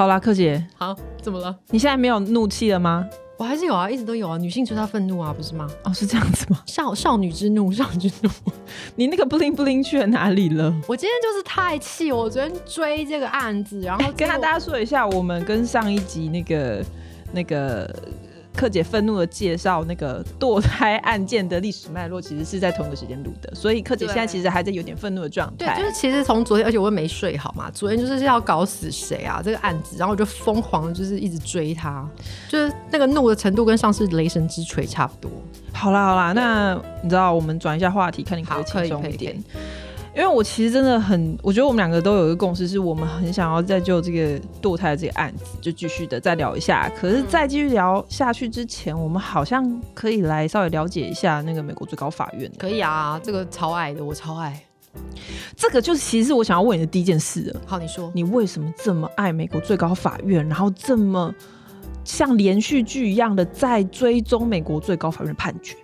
好啦，柯姐，好，怎么了？你现在没有怒气了吗？我还是有啊，一直都有啊。女性就是要愤怒啊，不是吗？哦，是这样子吗？少少女之怒，少女之怒。你那个 bling bling 去了哪里了？我今天就是太气，我昨天追这个案子，然后 跟大家说一下，我们跟上一集那个那个。克姐愤怒的介绍那个堕胎案件的历史脉络，其实是在同一个时间录的，所以克姐现在其实还在有点愤怒的状态。对，就是其实从昨天，而且我也没睡好嘛，昨天就是要搞死谁啊这个案子，然后我就疯狂就是一直追他，就是那个怒的程度跟上次雷神之锤差不多。好啦好啦，那你知道我们转一下话题，看你可以轻松一点。因为我其实真的很，我觉得我们两个都有一个共识，是我们很想要再就这个堕胎的这个案子，就继续的再聊一下。可是，在继续聊下去之前，我们好像可以来稍微了解一下那个美国最高法院。可以啊，这个超爱的，我超爱。这个就是其实我想要问你的第一件事了。好，你说，你为什么这么爱美国最高法院，然后这么像连续剧一样的在追踪美国最高法院的判决？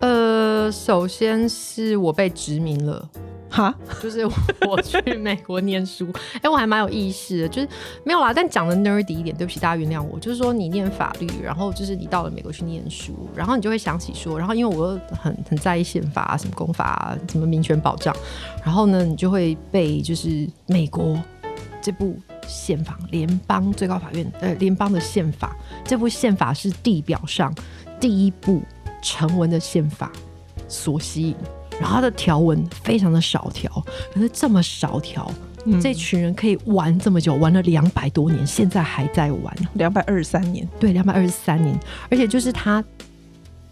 呃，首先是我被殖民了。哈，就是 我去美国念书，哎，我还蛮有意识的，就是没有啦，但讲的 nerdy 一点，对不起，大家原谅我。就是说，你念法律，然后就是你到了美国去念书，然后你就会想起说，然后因为我又很很在意宪法啊，什么公法啊，什么民权保障，然后呢，你就会被就是美国这部宪法，联邦最高法院呃联邦的宪法，这部宪法是地表上第一部成文的宪法所吸引。然后它的条文非常的少条，可是这么少条，这群人可以玩这么久，玩了两百多年，现在还在玩，两百二十三年，对，两百二十三年，而且就是它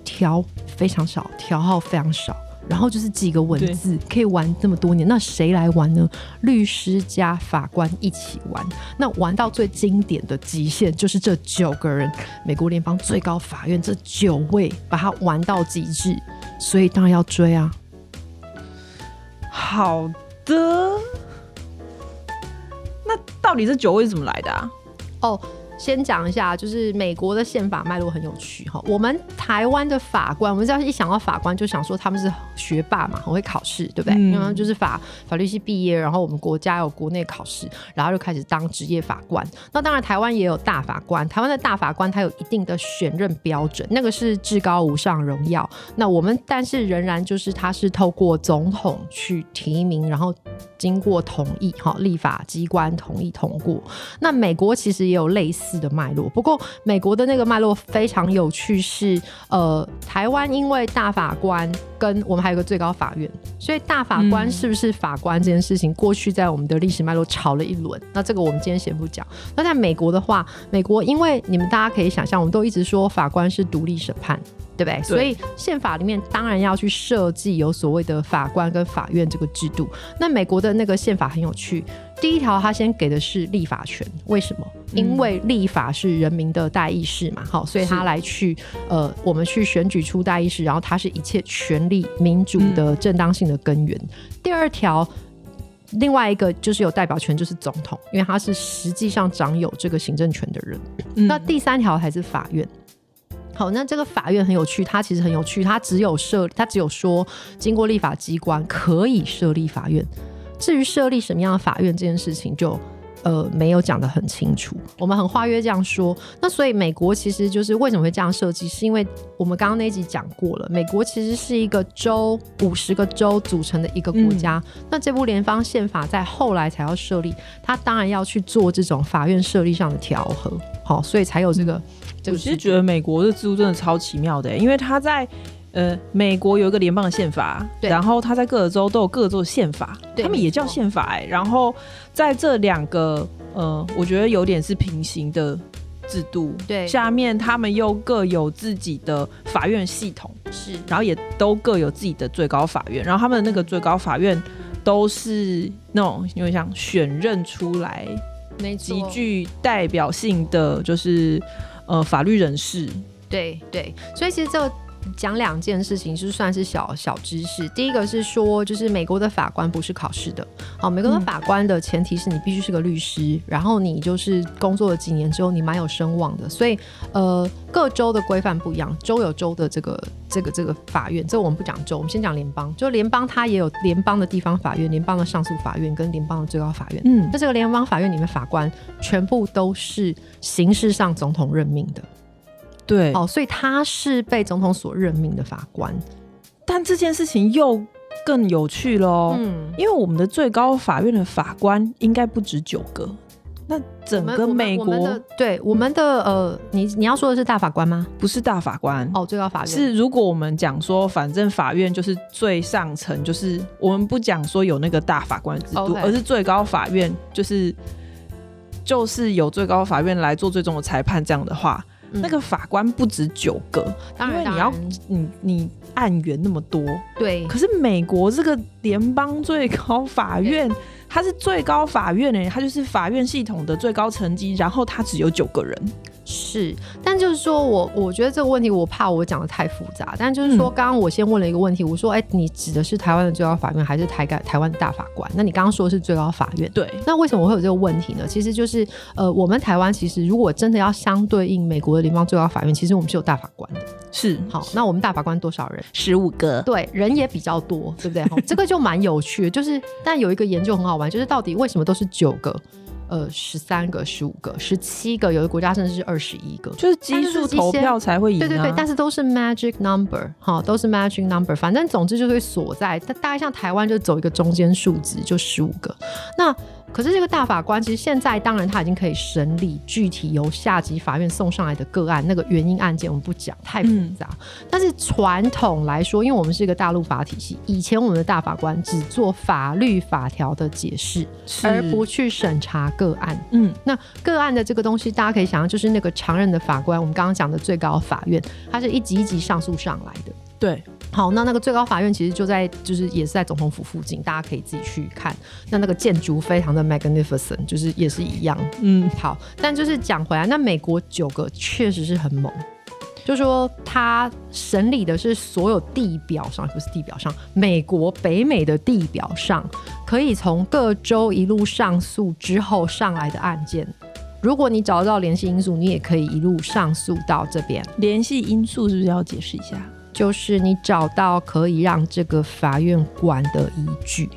条非常少，条号非常少，然后就是几个文字可以玩这么多年，那谁来玩呢？律师加法官一起玩，那玩到最经典的极限就是这九个人，美国联邦最高法院这九位把它玩到极致，所以当然要追啊。好的，那到底这酒味是怎么来的啊？哦。先讲一下，就是美国的宪法脉络很有趣哈。我们台湾的法官，我们只要一想到法官，就想说他们是学霸嘛，很会考试，对不对？因为就是法法律系毕业，然后我们国家有国内考试，然后就开始当职业法官。那当然，台湾也有大法官，台湾的大法官他有一定的选任标准，那个是至高无上荣耀。那我们但是仍然就是他是透过总统去提名，然后经过同意哈，立法机关同意通过。那美国其实也有类似。的脉络，不过美国的那个脉络非常有趣，是呃，台湾因为大法官跟我们还有个最高法院，所以大法官是不是法官这件事情，过去在我们的历史脉络吵了一轮。那这个我们今天先不讲。那在美国的话，美国因为你们大家可以想象，我们都一直说法官是独立审判。对不对？所以宪法里面当然要去设计有所谓的法官跟法院这个制度。那美国的那个宪法很有趣，第一条他先给的是立法权，为什么？因为立法是人民的代议士嘛，好，所以他来去呃，我们去选举出代议士，然后他是一切权利民主的正当性的根源。第二条，另外一个就是有代表权，就是总统，因为他是实际上掌有这个行政权的人。那第三条才是法院。好，那这个法院很有趣，它其实很有趣，它只有设，它只有说经过立法机关可以设立法院，至于设立什么样的法院这件事情，就呃没有讲得很清楚。我们很化约这样说，那所以美国其实就是为什么会这样设计，是因为我们刚刚那集讲过了，美国其实是一个州五十个州组成的一个国家，那这部联邦宪法在后来才要设立，它当然要去做这种法院设立上的调和，好，所以才有这个。我其实觉得美国的制度真的超奇妙的，因为它在呃美国有一个联邦的宪法，然后它在各个州都有各州的宪法，他们也叫宪法哎。然后在这两个呃，我觉得有点是平行的制度，对，下面他们又各有自己的法院系统，是，然后也都各有自己的最高法院，然后他们的那个最高法院都是那种因为像选任出来，极具代表性的就是。呃，法律人士，对对，所以其实这个讲两件事情，就算是小小知识。第一个是说，就是美国的法官不是考试的。好，美国的法官的前提是你必须是个律师，然后你就是工作了几年之后，你蛮有声望的。所以，呃，各州的规范不一样，州有州的这个这个这个法院。这我们不讲州，我们先讲联邦。就联邦它也有联邦的地方法院、联邦的上诉法院跟联邦的最高法院。嗯，那这个联邦法院里面法官全部都是形式上总统任命的。对，哦，所以他是被总统所任命的法官，但这件事情又更有趣喽。嗯，因为我们的最高法院的法官应该不止九个，那整个美国，对我们的呃，你你要说的是大法官吗？不是大法官哦，最高法院是。如果我们讲说，反正法院就是最上层，就是我们不讲说有那个大法官制度，而是最高法院就是就是有最高法院来做最终的裁判，这样的话。那个法官不止九个，因为你要你你案源那么多，对。可是美国这个联邦最高法院，它是最高法院呢，它就是法院系统的最高层级，然后它只有九个人。是，但就是说我我觉得这个问题，我怕我讲的太复杂。但就是说，刚刚我先问了一个问题，我说，哎，你指的是台湾的最高法院，还是台改台湾的大法官？那你刚刚说的是最高法院，对。那为什么会有这个问题呢？其实就是，呃，我们台湾其实如果真的要相对应美国的联邦最高法院，其实我们是有大法官的。是，好，那我们大法官多少人？十五个。对，人也比较多，对不对？这个就蛮有趣的。就是，但有一个研究很好玩，就是到底为什么都是九个？呃，十三个、十五个、十七个，有的国家甚至是二十一个，就是基数投票才会赢。对对对，但是都是 magic number，哈，都是 magic number。反正总之就会锁在，大概像台湾就走一个中间数值，就十五个。那可是这个大法官其实现在当然他已经可以审理具体由下级法院送上来的个案，那个原因案件我们不讲太复杂。但是传统来说，因为我们是一个大陆法体系，以前我们的大法官只做法律法条的解释，而不去审查个案。嗯，那个案的这个东西，大家可以想象，就是那个常任的法官，我们刚刚讲的最高法院，它是一级一级上诉上来的。对。好，那那个最高法院其实就在，就是也是在总统府附近，大家可以自己去看。那那个建筑非常的 magnificent，就是也是一样。嗯，好，但就是讲回来，那美国九个确实是很猛，就说他审理的是所有地表上，不是地表上，美国北美的地表上，可以从各州一路上诉之后上来的案件。如果你找得到联系因素，你也可以一路上诉到这边。联系因素是不是要解释一下？就是你找到可以让这个法院管的依据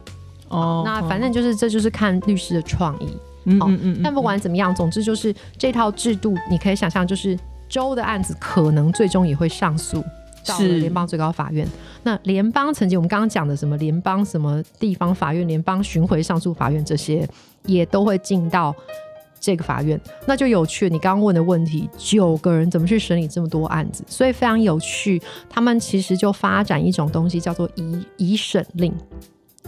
哦，那反正就是这就是看律师的创意，嗯嗯嗯。但不管怎么样，总之就是这套制度，你可以想象，就是州的案子可能最终也会上诉到联邦最高法院。那联邦曾经，我们刚刚讲的什么联邦什么地方法院、联邦巡回上诉法院这些，也都会进到。这个法院那就有趣。你刚刚问的问题，九个人怎么去审理这么多案子？所以非常有趣。他们其实就发展一种东西，叫做疑疑审令，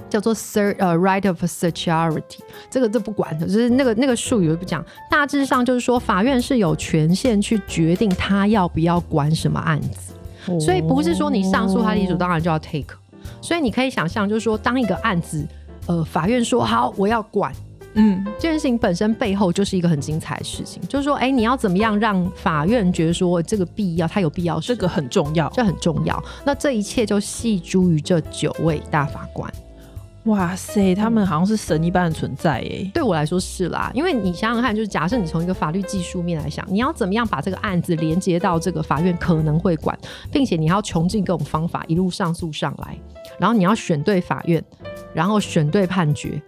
叫做 cert 呃 right of certiorari。这个这不管的，就是那个那个术语不讲。大致上就是说，法院是有权限去决定他要不要管什么案子。所以不是说你上诉，他理所当然就要 take。所以你可以想象，就是说，当一个案子，呃，法院说好，我要管。嗯，这件事情本身背后就是一个很精彩的事情，就是说，哎，你要怎么样让法院觉得说这个必要，它有必要，这个很重要，这很重要。那这一切就系诸于这九位大法官。哇塞，他们好像是神一般的存在哎。对我来说是啦，因为你想想看，就是假设你从一个法律技术面来想，你要怎么样把这个案子连接到这个法院可能会管，并且你要穷尽各种方法一路上诉上来，然后你要选对法院，然后选对判决。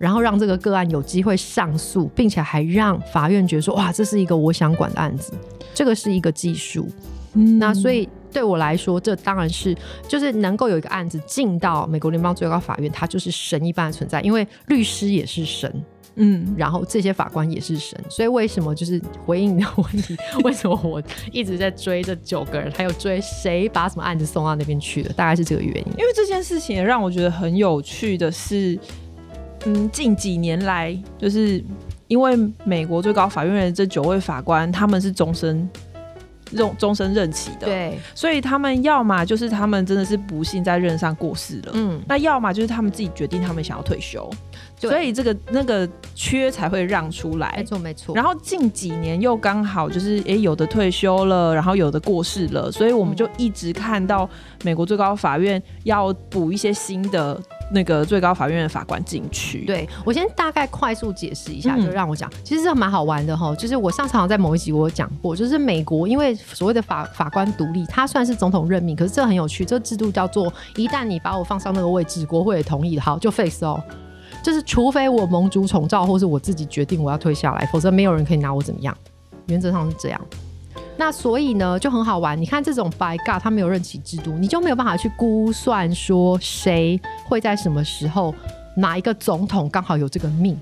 然后让这个个案有机会上诉，并且还让法院觉得说，哇，这是一个我想管的案子，这个是一个技术。嗯那所以对我来说，这当然是就是能够有一个案子进到美国联邦最高法院，它就是神一般的存在，因为律师也是神，嗯，然后这些法官也是神。所以为什么就是回应你的问题，为什么我一直在追这九个人，还有追谁把什么案子送到那边去的，大概是这个原因。因为这件事情让我觉得很有趣的是。嗯，近几年来，就是因为美国最高法院的这九位法官，他们是终身任终身任期的。对，所以他们要么就是他们真的是不幸在任上过世了，嗯，那要么就是他们自己决定他们想要退休。所以这个那个缺才会让出来，没错没错。然后近几年又刚好就是哎有的退休了，然后有的过世了，所以我们就一直看到美国最高法院要补一些新的那个最高法院的法官进去。对我先大概快速解释一下，就让我讲，其实这蛮好玩的哈。就是我上场在某一集我有讲过，就是美国因为所谓的法法官独立，它算是总统任命，可是这很有趣，这个制度叫做一旦你把我放上那个位置，国会也同意，好就 face 哦。就是除非我盟主宠召，或是我自己决定我要退下来，否则没有人可以拿我怎么样。原则上是这样。那所以呢，就很好玩。你看这种白尬，他没有任期制度，你就没有办法去估算说谁会在什么时候哪一个总统刚好有这个命，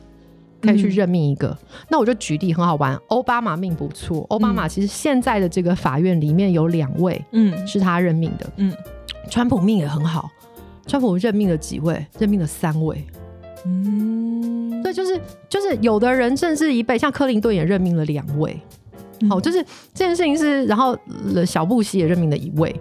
可以去任命一个。那我就举例很好玩，奥巴马命不错。奥巴马其实现在的这个法院里面有两位，嗯，是他任命的。嗯，川普命也很好，川普任命了几位？任命了三位。嗯，对，就是就是有的人甚至一辈，像克林顿也任命了两位，好，就是这件事情是，然后小布希也任命了一位，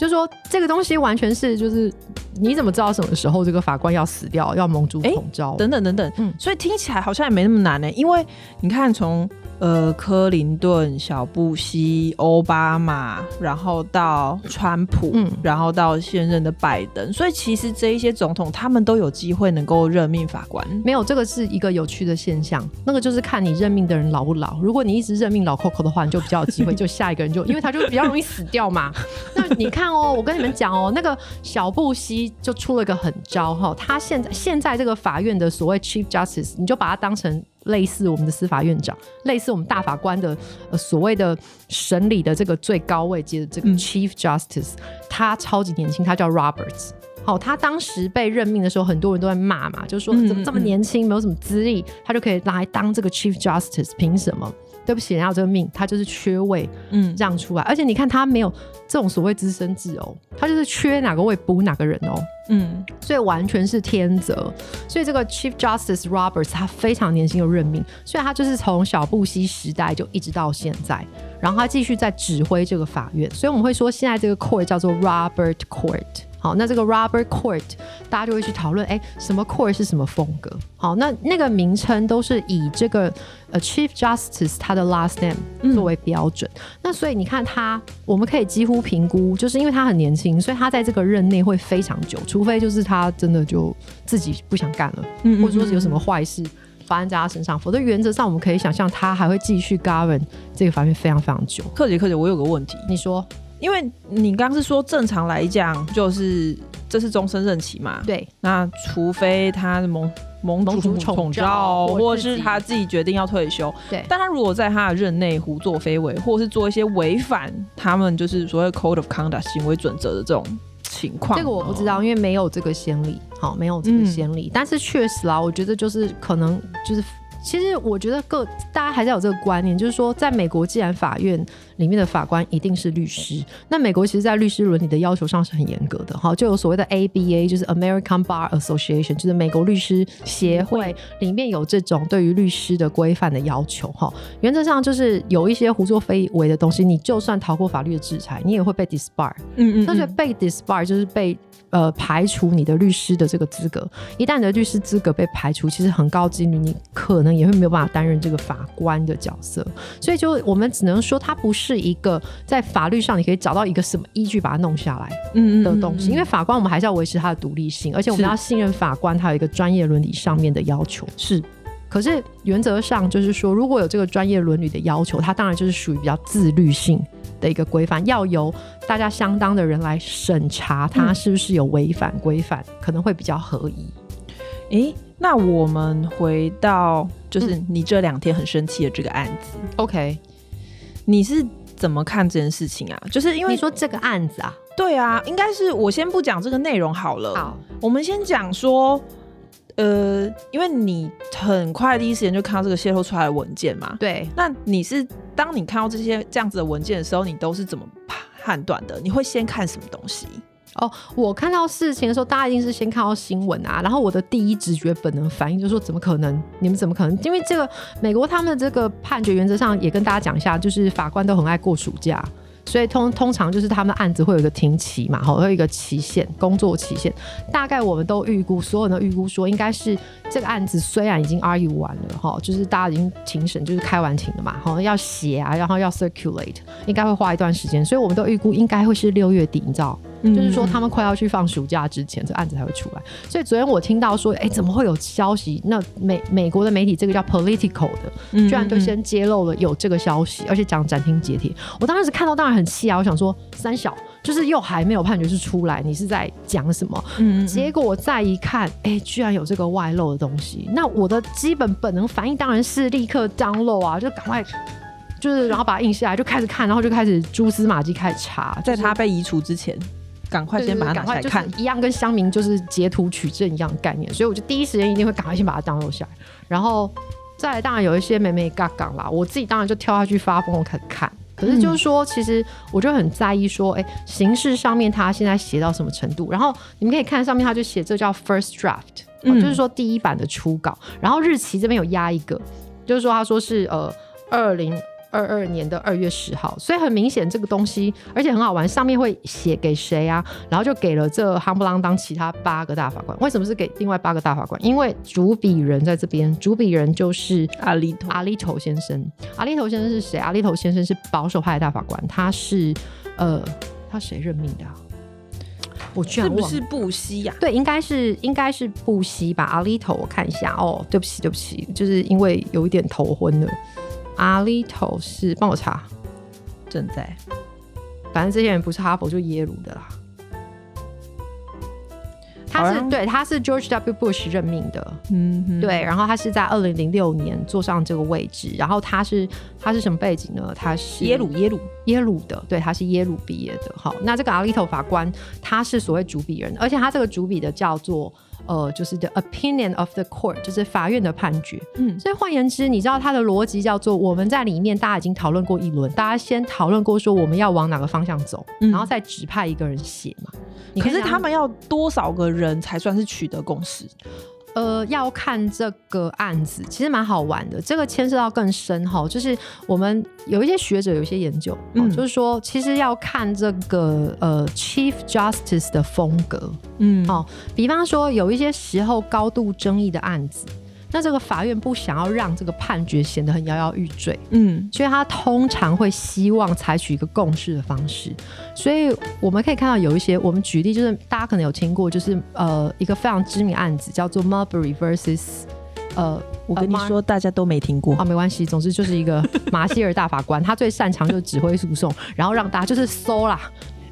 就是说这个东西完全是就是你怎么知道什么时候这个法官要死掉，要蒙主统招等等等等，嗯，所以听起来好像也没那么难呢，因为你看从。呃，克林顿、小布希、奥巴马，然后到川普，嗯，然后到现任的拜登，所以其实这一些总统他们都有机会能够任命法官。没有，这个是一个有趣的现象，那个就是看你任命的人老不老。如果你一直任命老 Coco 的话，你就比较有机会，就下一个人就因为他就比较容易死掉嘛。那你看哦，我跟你们讲哦，那个小布希就出了个狠招哈，他现在现在这个法院的所谓 Chief Justice，你就把他当成。类似我们的司法院长，类似我们大法官的呃所谓的审理的这个最高位阶的这个 Chief Justice，他超级年轻，他叫 Roberts。好，他当时被任命的时候，很多人都在骂嘛，就说怎么这么年轻，没有什么资历，他就可以来当这个 Chief Justice，凭什么？对不起，人家有这个命，他就是缺位，嗯，让出来。而且你看，他没有这种所谓资深制哦，他就是缺哪个位补哪个人哦，嗯，所以完全是天择。所以这个 Chief Justice Roberts 他非常年轻就任命，所以他就是从小布希时代就一直到现在，然后他继续在指挥这个法院。所以我们会说，现在这个 Court 叫做 Robert Court。好，那这个 Robert Court，大家就会去讨论，哎，什么 Court 是什么风格？好，那那个名称都是以这个呃 Chief Justice 他的 last name 作为标准。那所以你看他，我们可以几乎评估，就是因为他很年轻，所以他在这个任内会非常久，除非就是他真的就自己不想干了，嗯或者说是有什么坏事发生在他身上，否则原则上我们可以想象他还会继续 govern 这个法院非常非常久。克姐，克姐，我有个问题，你说。因为你刚是说正常来讲，就是这是终身任期嘛？对。那除非他蒙蒙主宠召，或者是他自己决定要退休。对。但他如果在他的任内胡作非为，或者是做一些违反他们就是所谓 code of conduct 行为准则的这种情况，这个我不知道，因为没有这个先例，好，没有这个先例。但是确实啦，我觉得就是可能就是。其实我觉得各大家还是有这个观念，就是说，在美国，既然法院里面的法官一定是律师，那美国其实，在律师伦理的要求上是很严格的，哈，就有所谓的 ABA，就是 American Bar Association，就是美国律师协会里面有这种对于律师的规范的要求，哈，原则上就是有一些胡作非为的东西，你就算逃过法律的制裁，你也会被 disbar，嗯嗯，但是被 disbar 就是被。呃，排除你的律师的这个资格，一旦你的律师资格被排除，其实很高几率你可能也会没有办法担任这个法官的角色。所以，就我们只能说，它不是一个在法律上你可以找到一个什么依据把它弄下来的东西。因为法官，我们还是要维持他的独立性，而且我们要信任法官，他有一个专业伦理上面的要求。是，可是原则上就是说，如果有这个专业伦理的要求，它当然就是属于比较自律性。的一个规范，要由大家相当的人来审查，它是不是有违反规范，可能会比较合宜。诶，那我们回到就是你这两天很生气的这个案子，OK？你是怎么看这件事情啊？就是因为你说这个案子啊，对啊，应该是我先不讲这个内容好了。好，我们先讲说，呃，因为你很快第一时间就看到这个泄露出来的文件嘛，对，那你是。当你看到这些这样子的文件的时候，你都是怎么判断的？你会先看什么东西？哦，我看到事情的时候，大家一定是先看到新闻啊，然后我的第一直觉本能反应就是说，怎么可能？你们怎么可能？因为这个美国他们的这个判决原则上也跟大家讲一下，就是法官都很爱过暑假。所以通通常就是他们案子会有一个停期嘛，哈，会有一个期限，工作期限。大概我们都预估，所有人都预估说，应该是这个案子虽然已经 argue 完了，哈，就是大家已经庭审就是开完庭了嘛，好，要写啊，然后要 circulate，应该会花一段时间。所以我们都预估应该会是六月底，你知道。就是说，他们快要去放暑假之前，这案子才会出来。所以昨天我听到说，哎，怎么会有消息？那美美国的媒体，这个叫 Political 的，居然就先揭露了有这个消息，而且讲斩钉截铁。我当时看到，当然很气啊！我想说，三小就是又还没有判决是出来，你是在讲什么？嗯。结果我再一看，哎，居然有这个外漏的东西。那我的基本本能反应当然是立刻 download 啊，就赶快，就是然后把它印下来，就开始看，然后就开始蛛丝马迹开始查，在他被移除之前。赶快先把它拿来看，一样跟乡民就是截图取证一样概念，所以我就第一时间一定会赶快先把它 download 下来，然后再来当然有一些美美嘎嘎啦，我自己当然就跳下去发疯，我开始看。可是就是说，其实我就很在意说，哎，形式上面他现在写到什么程度？然后你们可以看上面，他就写这叫 first draft，就是说第一版的初稿。然后日期这边有压一个，就是说他说是呃二零。二二年的二月十号，所以很明显这个东西，而且很好玩，上面会写给谁啊？然后就给了这夯不啷当其他八个大法官。为什么是给另外八个大法官？因为主笔人在这边，主笔人就是阿里头阿里头先生。阿里头先生是谁？阿里头先生是保守派的大法官，他是呃，他谁任命的？我居然是不是布希呀？对，应该是应该是布希吧。阿里头，我看一下哦，对不起对不起，就是因为有一点头昏了。阿里头是帮我查，正在，反正这些人不是哈佛就耶鲁的啦。他是对，他是 George W. Bush 任命的，嗯，对，然后他是在二零零六年坐上这个位置，然后他是他是什么背景呢？他是耶鲁耶鲁耶鲁的，对，他是耶鲁毕业的。好，那这个阿利头法官他是所谓主笔人，而且他这个主笔的叫做。呃，就是 the opinion of the court，就是法院的判决。嗯，所以换言之，你知道他的逻辑叫做我们在里面大家已经讨论过一轮，大家先讨论过说我们要往哪个方向走，然后再指派一个人写嘛。可是他们要多少个人才算是取得共识？呃，要看这个案子，其实蛮好玩的。这个牵涉到更深哈，就是我们有一些学者有一些研究，嗯，就是说其实要看这个呃 Chief Justice 的风格，嗯，哦，比方说有一些时候高度争议的案子。那这个法院不想要让这个判决显得很摇摇欲坠，嗯，所以他通常会希望采取一个共识的方式。所以我们可以看到有一些，我们举例就是大家可能有听过，就是呃一个非常知名案子叫做 Marbury vs 呃，我跟你说大家都没听过啊，没关系，总之就是一个马歇尔大法官，他最擅长就是指挥诉讼，然后让大家就是搜啦，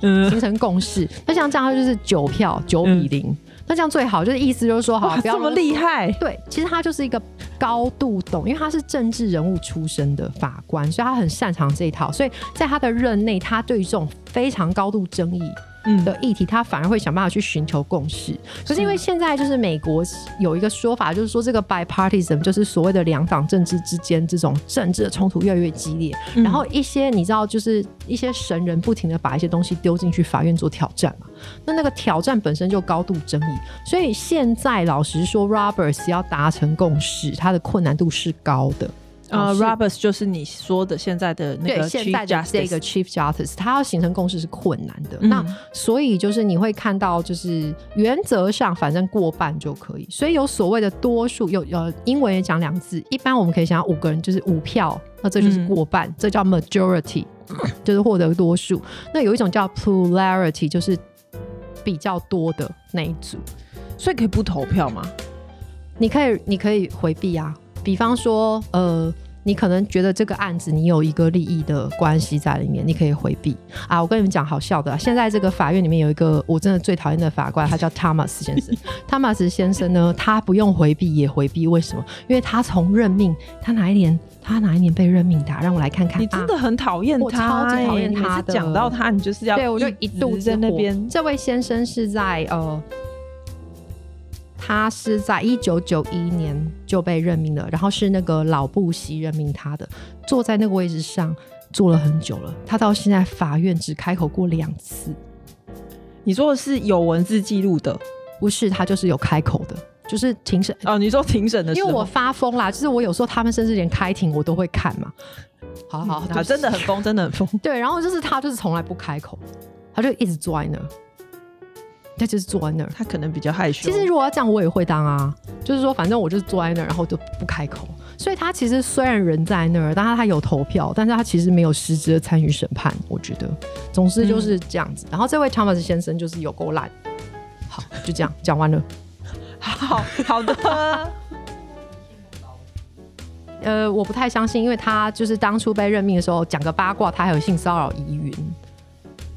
嗯，形成共识。那像这样就是九票九比零。那这样最好，就是意思就是说，好，不要这么厉害。对，其实他就是一个高度懂，因为他是政治人物出身的法官，所以他很擅长这一套。所以在他的任内，他对于这种非常高度争议。的议题，他反而会想办法去寻求共识。可是因为现在就是美国有一个说法，就是说这个 bipartisan 就是所谓的两党政治之间这种政治的冲突越来越激烈。然后一些你知道，就是一些神人不停的把一些东西丢进去法院做挑战嘛。那那个挑战本身就高度争议，所以现在老实说，Roberts 要达成共识，它的困难度是高的。呃，Roberts 就是你说的现在的那个 Chief Justice，这个 Chief Justice，他要形成共识是困难的。那所以就是你会看到，就是原则上反正过半就可以。所以有所谓的多数，有呃英文也讲两字，一般我们可以想五个人就是五票，那这就是过半，这叫 majority，就是获得多数。那有一种叫 plurality，就是比较多的那一组，所以可以不投票吗？你可以，你可以回避啊。比方说，呃，你可能觉得这个案子你有一个利益的关系在里面，你可以回避啊。我跟你们讲好笑的，现在这个法院里面有一个我真的最讨厌的法官，他叫 Thomas 先生。Thomas 先生呢，他不用回避也回避，为什么？因为他从任命，他哪一年，他哪一年被任命的？让我来看看。你真的很讨厌他，我超级讨厌他的。讲到他，你就是要对我就一度在那边。这位先生是在呃。他是在一九九一年就被任命了，然后是那个老布希任命他的，坐在那个位置上坐了很久了。他到现在法院只开口过两次，你说的是有文字记录的，不是他就是有开口的，就是庭审哦。你说庭审的，因为我发疯啦，就是我有时候他们甚至连开庭我都会看嘛。好好好，真的很疯，真的很疯。对，然后就是他就是从来不开口，他就一直坐在那，他就是坐在那儿。他可能比较害羞。其实如果要这样，我也会当啊，就是说反正我就是坐在那儿，然后就不开口。所以他其实虽然人在那儿，但是他有投票，但是他其实没有实质的参与审判。我觉得，总之就是这样子。然后这位 Thomas 先生就是有够烂。好，就这样讲完了。好好的。呃，我不太相信，因为他就是当初被任命的时候讲个八卦，他还有性骚扰疑云，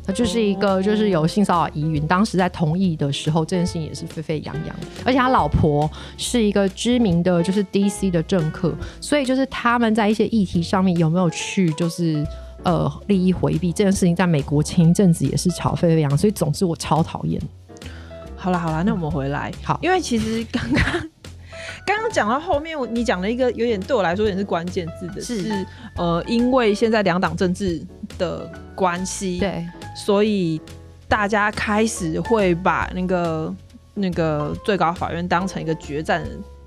他就是一个就是有性骚扰疑云。当时在同意的时候，这件事情也是沸沸扬扬，而且他老婆是一个知名的就是 DC 的政客，所以就是他们在一些议题上面有没有去就是呃利益回避这件事情，在美国前一阵子也是吵沸沸扬，所以总之我超讨厌。好了好了，那我们回来好，因为其实刚刚。刚刚讲到后面，你讲了一个有点对我来说也是关键字的，是呃，因为现在两党政治的关系，对，所以大家开始会把那个那个最高法院当成一个决战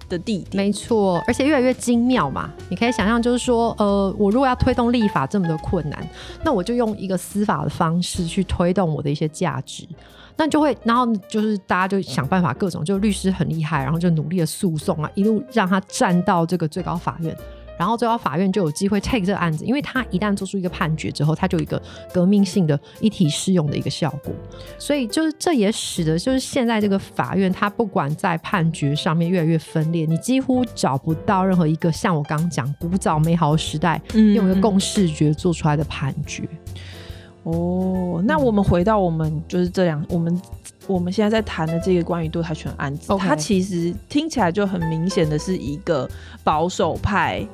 的地点。没错，而且越来越精妙嘛。你可以想象，就是说，呃，我如果要推动立法这么的困难，那我就用一个司法的方式去推动我的一些价值。那就会，然后就是大家就想办法，各种就律师很厉害，然后就努力的诉讼啊，一路让他站到这个最高法院，然后最后法院就有机会 take 这个案子，因为他一旦做出一个判决之后，他就有一个革命性的一体适用的一个效果，所以就是这也使得就是现在这个法院，它不管在判决上面越来越分裂，你几乎找不到任何一个像我刚刚讲古早美好时代用一个共视觉做出来的判决。哦，那我们回到我们就是这两，我们我们现在在谈的这个关于堕胎权案子，它其实听起来就很明显的是一个保守派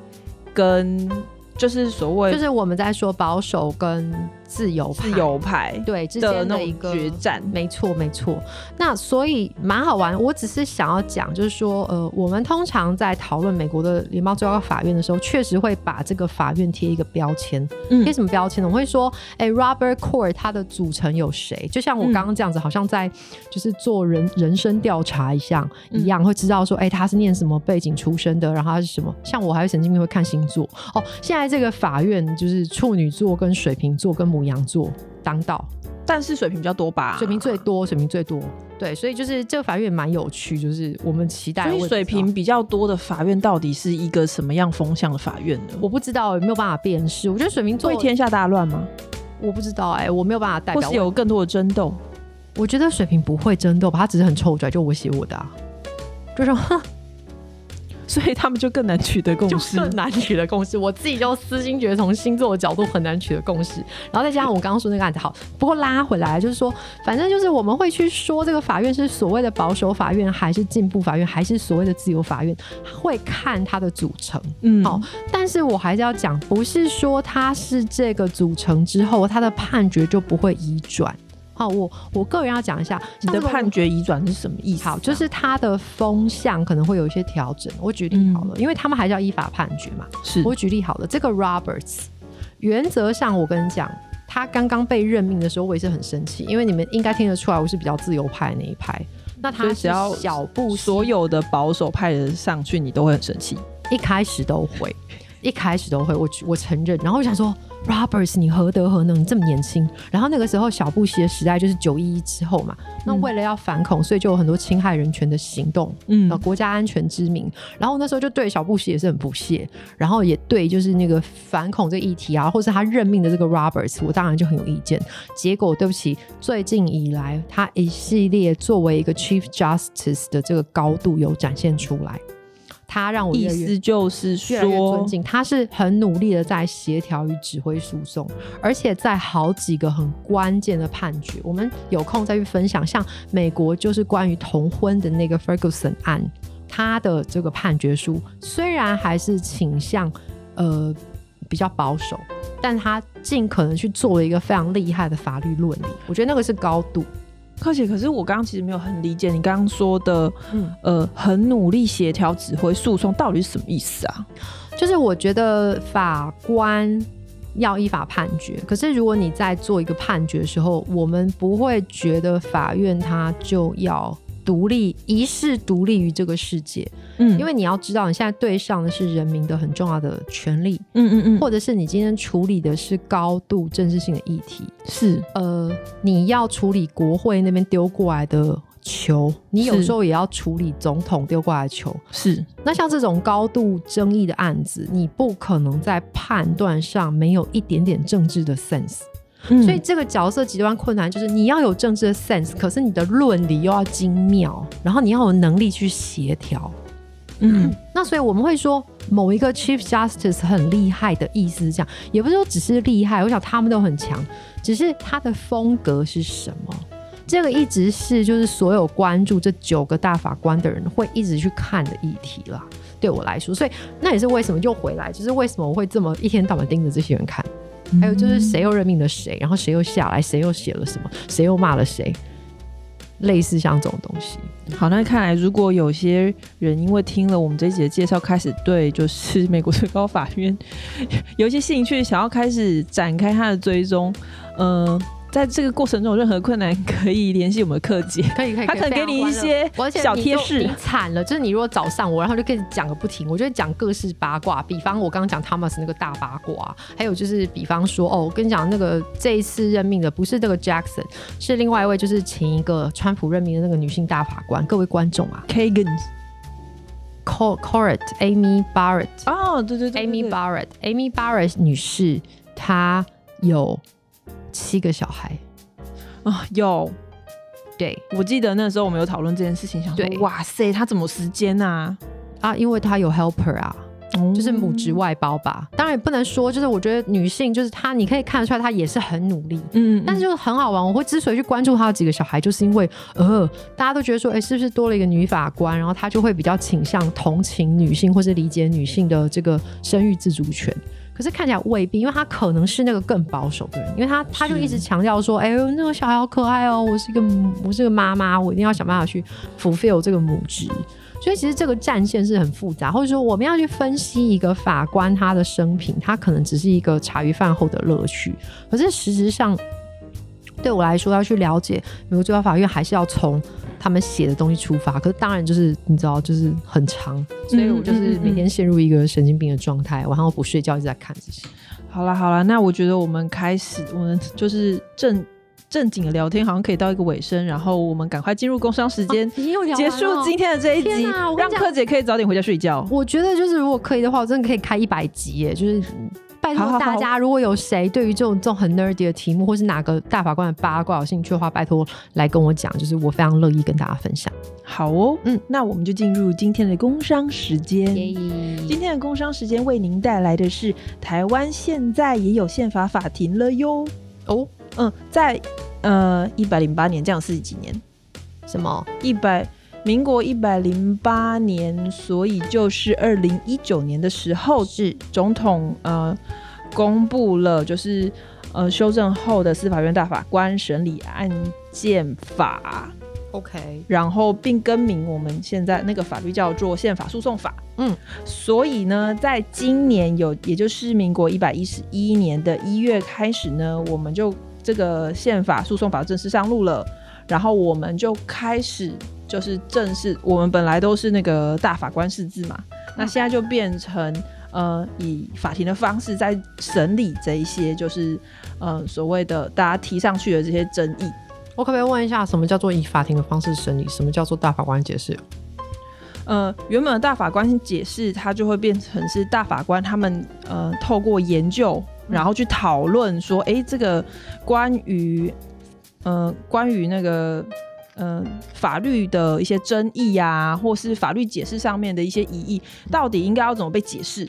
跟就是所谓，就是我们在说保守跟。自由自由派对之间的一个决战，没错没错。那所以蛮好玩。我只是想要讲，就是说，呃，我们通常在讨论美国的联邦最高法院的时候，确实会把这个法院贴一个标签。贴什么标签呢？我会说，哎，Robert Court 它的组成有谁？就像我刚刚这样子，好像在就是做人人生调查一样一样，会知道说，哎，他是念什么背景出身的，然后他是什么？像我还是神经病，会看星座。哦，现在这个法院就是处女座跟水瓶座跟。母羊座当道，但是水平比较多吧？水平最多，水平最多。对，所以就是这个法院蛮有趣，就是我们期待。所以水平比较多的法院到底是一个什么样风向的法院呢？我不知道，没有办法辨识。我觉得水瓶座会天下大乱吗？我不知道，哎，我没有办法代表。或是有更多的争斗？我觉得水平不会争斗吧，他只是很臭拽，就我写我的，啊就说哼。所以他们就更难取得共识，更难取得共识。我自己就私心觉得，从星座的角度很难取得共识。然后再加上我刚刚说那个案子，好，不过拉回来就是说，反正就是我们会去说这个法院是所谓的保守法院，还是进步法院，还是所谓的自由法院，会看它的组成。嗯，好，但是我还是要讲，不是说它是这个组成之后，它的判决就不会移转。好，我我个人要讲一下你的判决移转是什么意思？好，就是它的风向可能会有一些调整。我举例好了，因为他们还是要依法判决嘛。是我举例好了，这个 Roberts，原则上我跟你讲，他刚刚被任命的时候，我也是很生气，因为你们应该听得出来，我是比较自由派那一派。那他只要小布所有的保守派人上去，你都会很生气。一开始都会，一开始都会，我我承认。然后我想说。Roberts，你何德何能？你这么年轻。然后那个时候小布希的时代就是九一一之后嘛，那为了要反恐，所以就有很多侵害人权的行动，嗯，国家安全之名。然后那时候就对小布希也是很不屑，然后也对就是那个反恐这议题啊，或是他任命的这个 Roberts，我当然就很有意见。结果对不起，最近以来他一系列作为一个 Chief Justice 的这个高度有展现出来。他让我意思就是说，尊敬他是很努力的在协调与指挥诉讼，而且在好几个很关键的判决，我们有空再去分享。像美国就是关于同婚的那个 Ferguson 案，他的这个判决书虽然还是倾向呃比较保守，但他尽可能去做了一个非常厉害的法律论理，我觉得那个是高度。可是我刚刚其实没有很理解你刚刚说的，呃，很努力协调指挥诉讼到底是什么意思啊？就是我觉得法官要依法判决。可是如果你在做一个判决的时候，我们不会觉得法院他就要独立，一世独立于这个世界。嗯，因为你要知道，你现在对上的是人民的很重要的权利。嗯嗯嗯，或者是你今天处理的是高度政治性的议题。是，呃，你要处理国会那边丢过来的。球，你有时候也要处理总统丢过来的球。是，那像这种高度争议的案子，你不可能在判断上没有一点点政治的 sense。所以这个角色极端困难，就是你要有政治的 sense，可是你的论理又要精妙，然后你要有能力去协调。嗯，那所以我们会说某一个 chief justice 很厉害的意思是这样，也不是说只是厉害，我想他们都很强，只是他的风格是什么。这个一直是就是所有关注这九个大法官的人会一直去看的议题啦。对我来说，所以那也是为什么又回来，就是为什么我会这么一天到晚盯着这些人看。还有就是谁又任命了谁，然后谁又下来，谁又写了什么，谁又骂了谁，类似像这种东西。好，那看来如果有些人因为听了我们这一集的介绍，开始对就是 美国最高法院 有些兴趣，想要开始展开他的追踪，嗯。在这个过程中有任何困难，可以联系我们的客姐，可以可以，他可能给你一些小贴士。你惨了，就是你如果找上我，然后就跟你讲个不停，我就讲各式八卦。比方我刚刚讲 Thomas 那个大八卦，还有就是比方说哦，我跟你讲那个这一次任命的不是这个 Jackson，是另外一位，就是请一个川普任命的那个女性大法官。各位观众啊，Kagan，Court，Amy Barrett。哦，对对对，Amy Barrett，Amy Barrett 女士，她有。七个小孩啊，有，对我记得那时候我们有讨论这件事情，想说哇塞，他怎么时间啊？啊，因为他有 helper 啊，就是母职外包吧。当然也不能说，就是我觉得女性就是她，你可以看得出来她也是很努力，嗯，但是就是很好玩。我会之所以去关注她有几个小孩，就是因为呃，大家都觉得说，哎，是不是多了一个女法官，然后她就会比较倾向同情女性或是理解女性的这个生育自主权。可是看起来未必，因为他可能是那个更保守的人，因为他他就一直强调说，哎呦，那个小孩好可爱哦，我是一个我是个妈妈，我一定要想办法去 fulfill 这个母职。所以其实这个战线是很复杂，或者说我们要去分析一个法官他的生平，他可能只是一个茶余饭后的乐趣。可是实质上，对我来说要去了解美国最高法院，还是要从。他们写的东西出发，可是当然就是你知道，就是很长，所以我就是每天陷入一个神经病的状态，晚上不睡觉一直在看这些。好了好了，那我觉得我们开始，我们就是正正经的聊天，好像可以到一个尾声，然后我们赶快进入工商时间，结束今天的这一集，让柯姐可以早点回家睡觉。我觉得就是如果可以的话，我真的可以开一百集耶，就是。拜托大家，如果有谁对于这种这种很 nerdy 的题目，或是哪个大法官的八卦有兴趣的话，拜托来跟我讲，就是我非常乐意跟大家分享。好哦，嗯，那我们就进入今天的工商时间。今天的工商时间为您带来的是台湾现在也有宪法法庭了哟。哦，嗯，在呃一百零八年，这样四十几年？什么一百？民国一百零八年，所以就是二零一九年的时候，是。总统呃公布了，就是呃修正后的司法院大法官审理案件法，OK，然后并更名我们现在那个法律叫做宪法诉讼法，嗯，所以呢，在今年有，也就是民国一百一十一年的一月开始呢，我们就这个宪法诉讼法正式上路了，然后我们就开始。就是正式，我们本来都是那个大法官释字嘛，那现在就变成呃以法庭的方式在审理这一些，就是呃所谓的大家提上去的这些争议。我可不可以问一下，什么叫做以法庭的方式审理？什么叫做大法官解释？呃，原本的大法官解释，它就会变成是大法官他们呃透过研究，然后去讨论说，哎，这个关于呃关于那个。嗯，法律的一些争议啊，或是法律解释上面的一些疑义，到底应该要怎么被解释？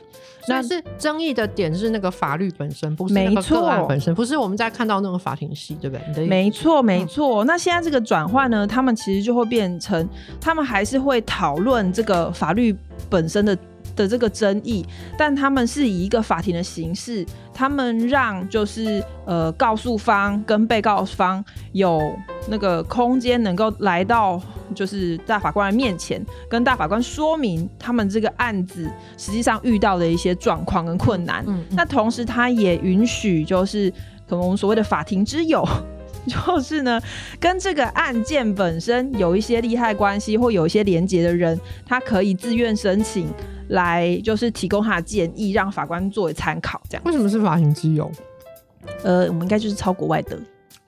那是争议的点是那个法律本身，不是那个个案本身，不是我们在看到那个法庭戏，对不对？没错，没错。那现在这个转换呢，他们其实就会变成，他们还是会讨论这个法律本身的。的这个争议，但他们是以一个法庭的形式，他们让就是呃告诉方跟被告方有那个空间，能够来到就是大法官的面前，跟大法官说明他们这个案子实际上遇到的一些状况跟困难。嗯，那同时他也允许，就是可能我们所谓的法庭之友，就是呢，跟这个案件本身有一些利害关系或有一些连结的人，他可以自愿申请来，就是提供他的建议，让法官作为参考。这样为什么是法庭之友？呃，我们应该就是抄国外的。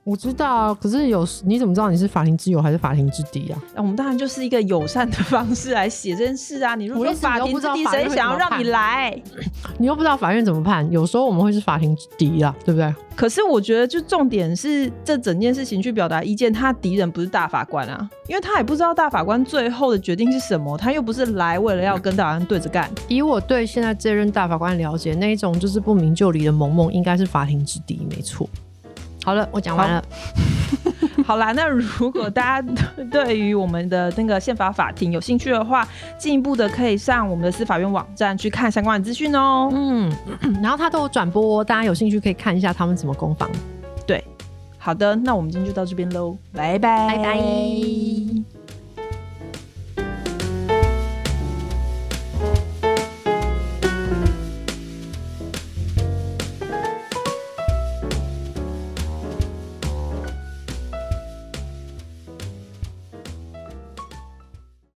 我知道，可是有你怎么知道你是法庭之友还是法庭之敌啊？那我们当然就是一个友善的方式来写这件事啊。你如果法庭之敌，谁想要让你来？你又不知道法院怎么判，有时候我们会是法庭之敌啊，对不对？可是我觉得，就重点是这整件事情去表达意见，他敌人不是大法官啊，因为他也不知道大法官最后的决定是什么，他又不是来为了要跟大法官对着干。以我对现在这任大法官了解，那一种就是不明就里的萌萌，应该是法庭之敌，没错。好了，我讲完了。好啦，那如果大家对于我们的那个宪法法庭有兴趣的话，进一步的可以上我们的司法院网站去看相关的资讯哦。嗯，然后他都有转播，大家有兴趣可以看一下他们怎么攻防。对，好的，那我们今天就到这边喽，拜拜，拜拜。